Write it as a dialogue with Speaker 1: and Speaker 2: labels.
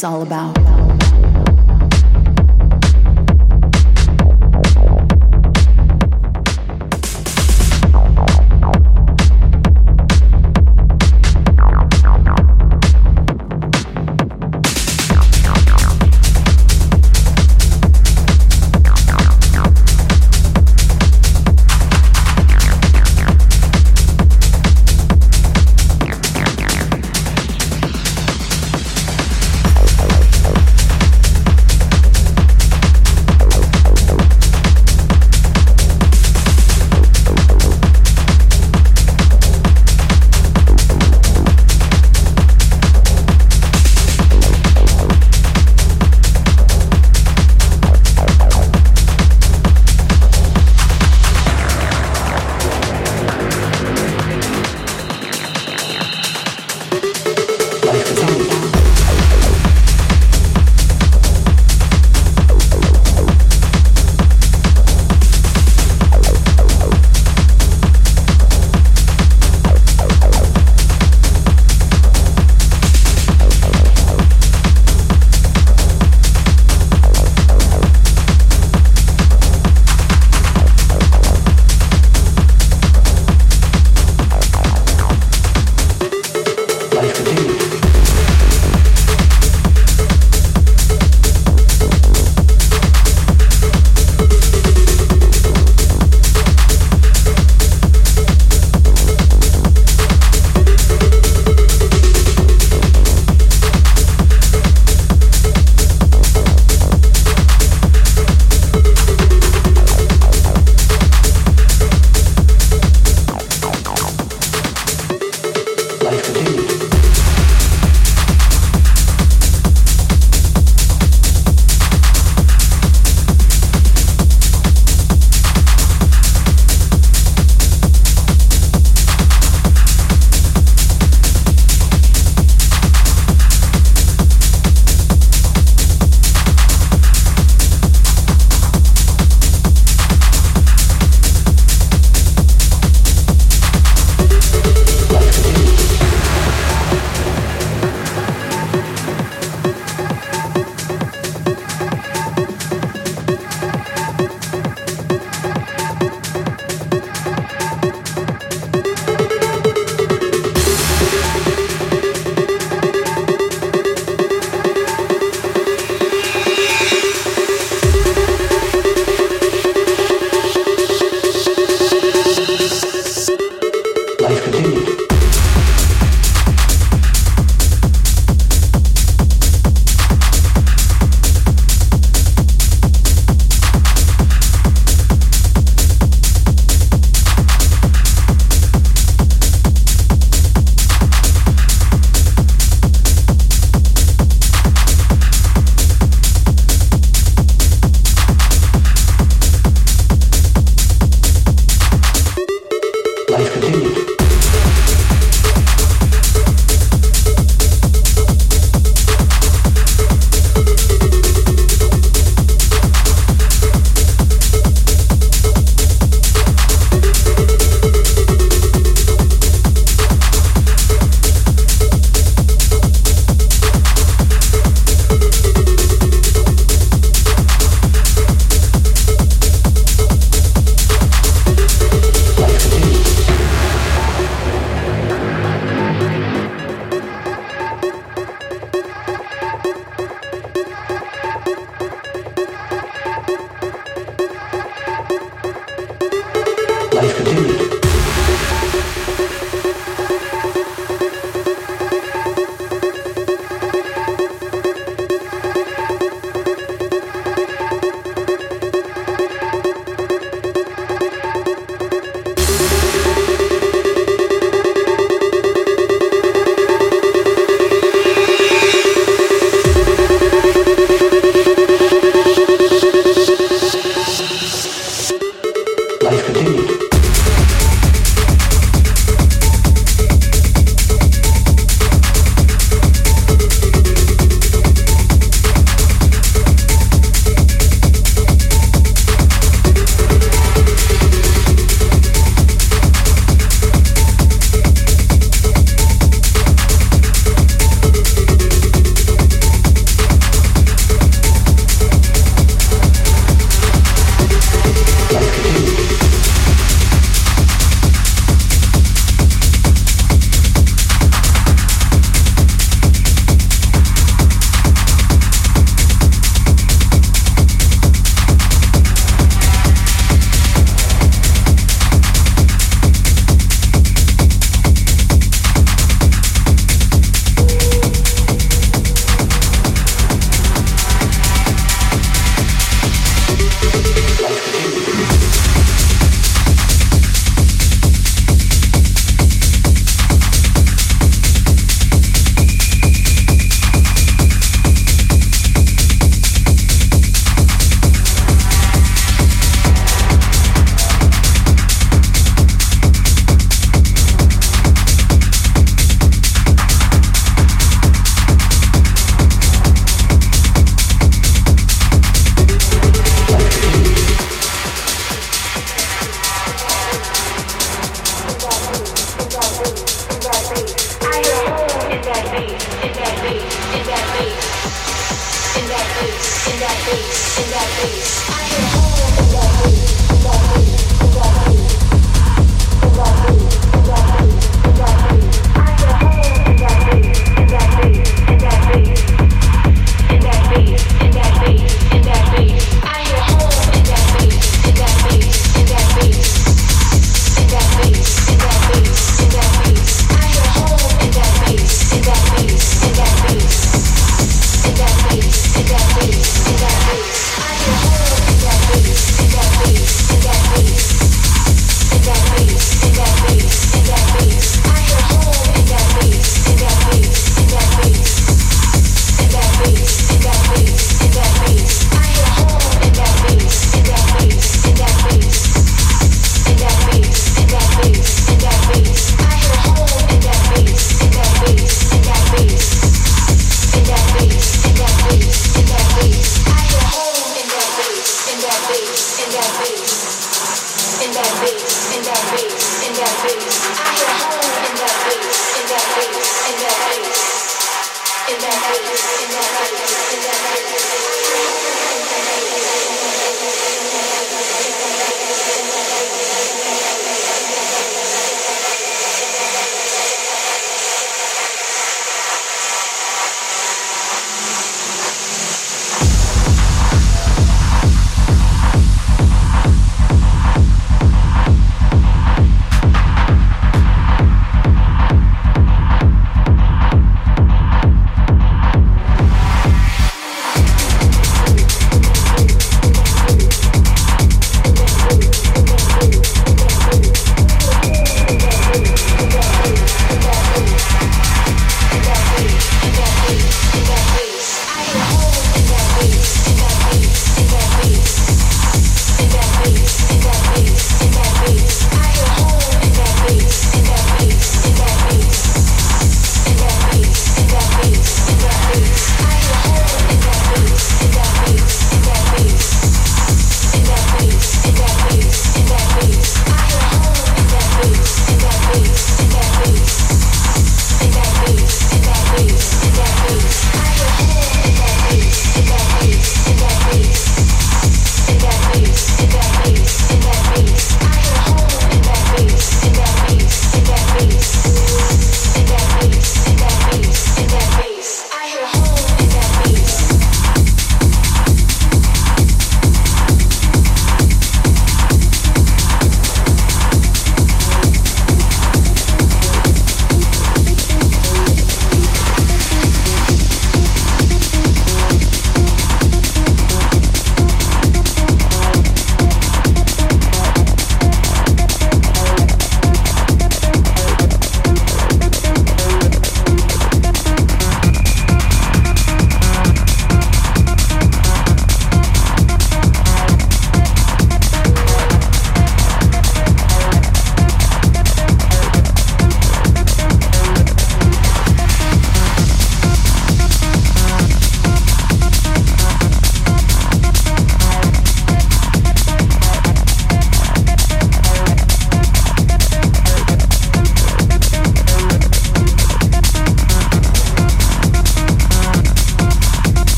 Speaker 1: is all about.